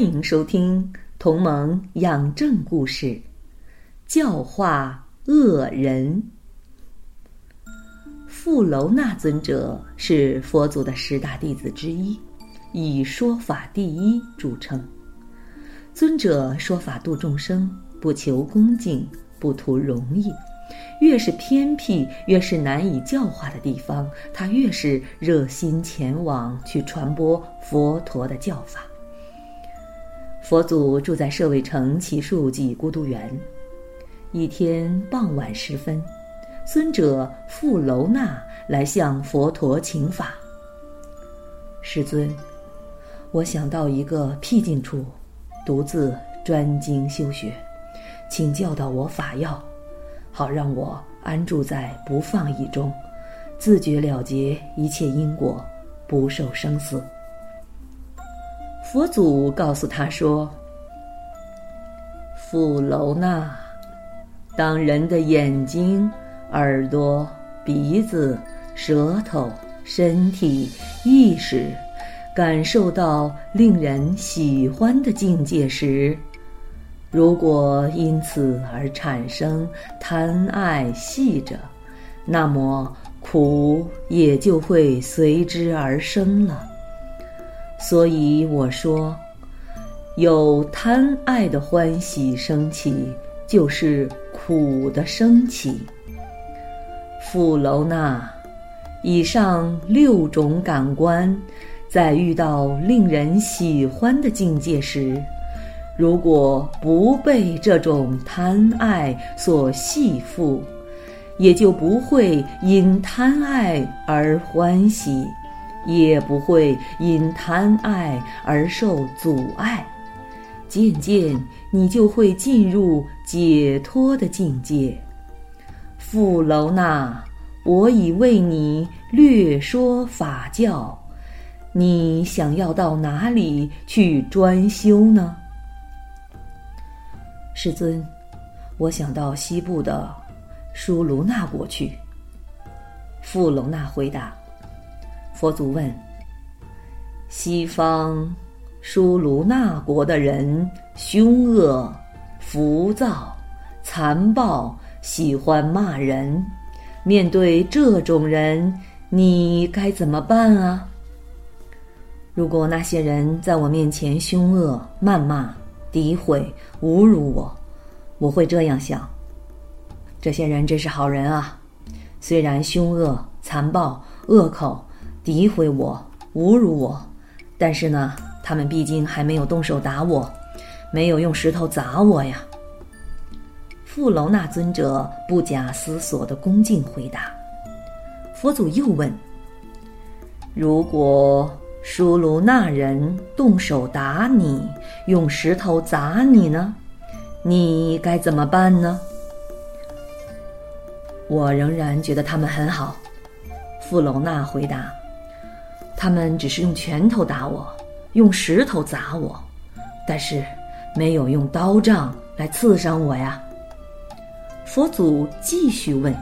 欢迎收听《同盟养正故事》，教化恶人。富楼那尊者是佛祖的十大弟子之一，以说法第一著称。尊者说法度众生，不求恭敬，不图容易。越是偏僻、越是难以教化的地方，他越是热心前往去传播佛陀的教法。佛祖住在舍卫城祇树及孤独园。一天傍晚时分，尊者富楼那来向佛陀请法。世尊，我想到一个僻静处，独自专精修学，请教导我法要，好让我安住在不放逸中，自觉了结一切因果，不受生死。佛祖告诉他说：“富楼那，当人的眼睛、耳朵、鼻子、舌头、身体、意识感受到令人喜欢的境界时，如果因此而产生贪爱系着，那么苦也就会随之而生了。”所以我说，有贪爱的欢喜升起，就是苦的升起。富楼那，以上六种感官，在遇到令人喜欢的境界时，如果不被这种贪爱所系缚，也就不会因贪爱而欢喜。也不会因贪爱而受阻碍，渐渐你就会进入解脱的境界。富楼那，我已为你略说法教，你想要到哪里去专修呢？世尊，我想到西部的舒卢那国去。富楼那回答。佛祖问：“西方舒卢那国的人凶恶、浮躁、残暴，喜欢骂人。面对这种人，你该怎么办啊？如果那些人在我面前凶恶、谩骂、诋毁、侮辱我，我会这样想：这些人真是好人啊！虽然凶恶、残暴、恶口。”诋毁我，侮辱我，但是呢，他们毕竟还没有动手打我，没有用石头砸我呀。富楼那尊者不假思索的恭敬回答。佛祖又问：“如果舒卢那人动手打你，用石头砸你呢？你该怎么办呢？”我仍然觉得他们很好。富楼那回答。他们只是用拳头打我，用石头砸我，但是没有用刀杖来刺伤我呀。佛祖继续问：“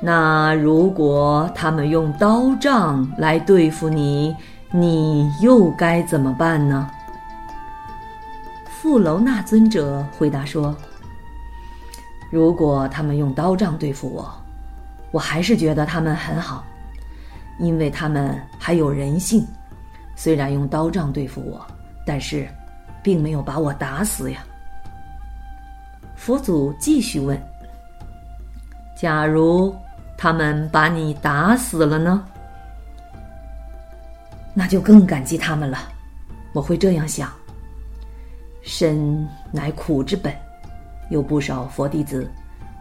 那如果他们用刀杖来对付你，你又该怎么办呢？”富楼那尊者回答说：“如果他们用刀杖对付我，我还是觉得他们很好。”因为他们还有人性，虽然用刀杖对付我，但是，并没有把我打死呀。佛祖继续问：“假如他们把你打死了呢？那就更感激他们了。我会这样想：身乃苦之本，有不少佛弟子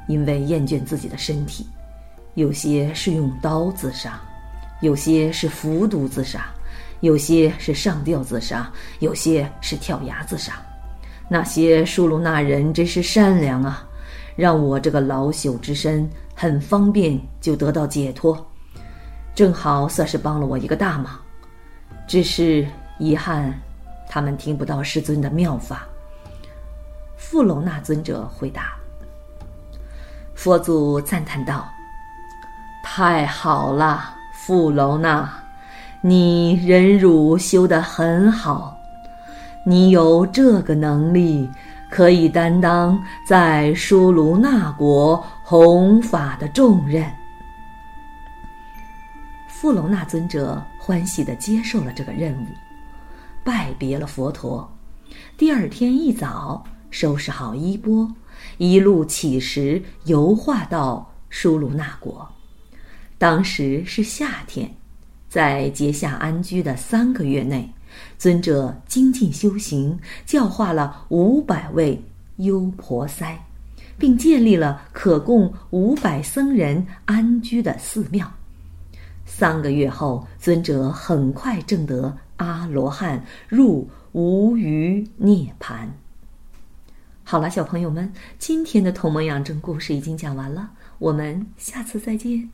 因为厌倦自己的身体，有些是用刀自杀。”有些是服毒自杀，有些是上吊自杀，有些是跳崖自杀。那些舒卢那人真是善良啊，让我这个老朽之身很方便就得到解脱，正好算是帮了我一个大忙。只是遗憾，他们听不到师尊的妙法。富楼那尊者回答。佛祖赞叹道：“太好了，富楼那。”你忍辱修得很好，你有这个能力，可以担当在舒卢那国弘法的重任。富楼那尊者欢喜地接受了这个任务，拜别了佛陀。第二天一早，收拾好衣钵，一路乞食游化到舒卢那国。当时是夏天。在结下安居的三个月内，尊者精进修行，教化了五百位优婆塞，并建立了可供五百僧人安居的寺庙。三个月后，尊者很快证得阿罗汉，入无余涅槃。好了，小朋友们，今天的同盟养正故事已经讲完了，我们下次再见。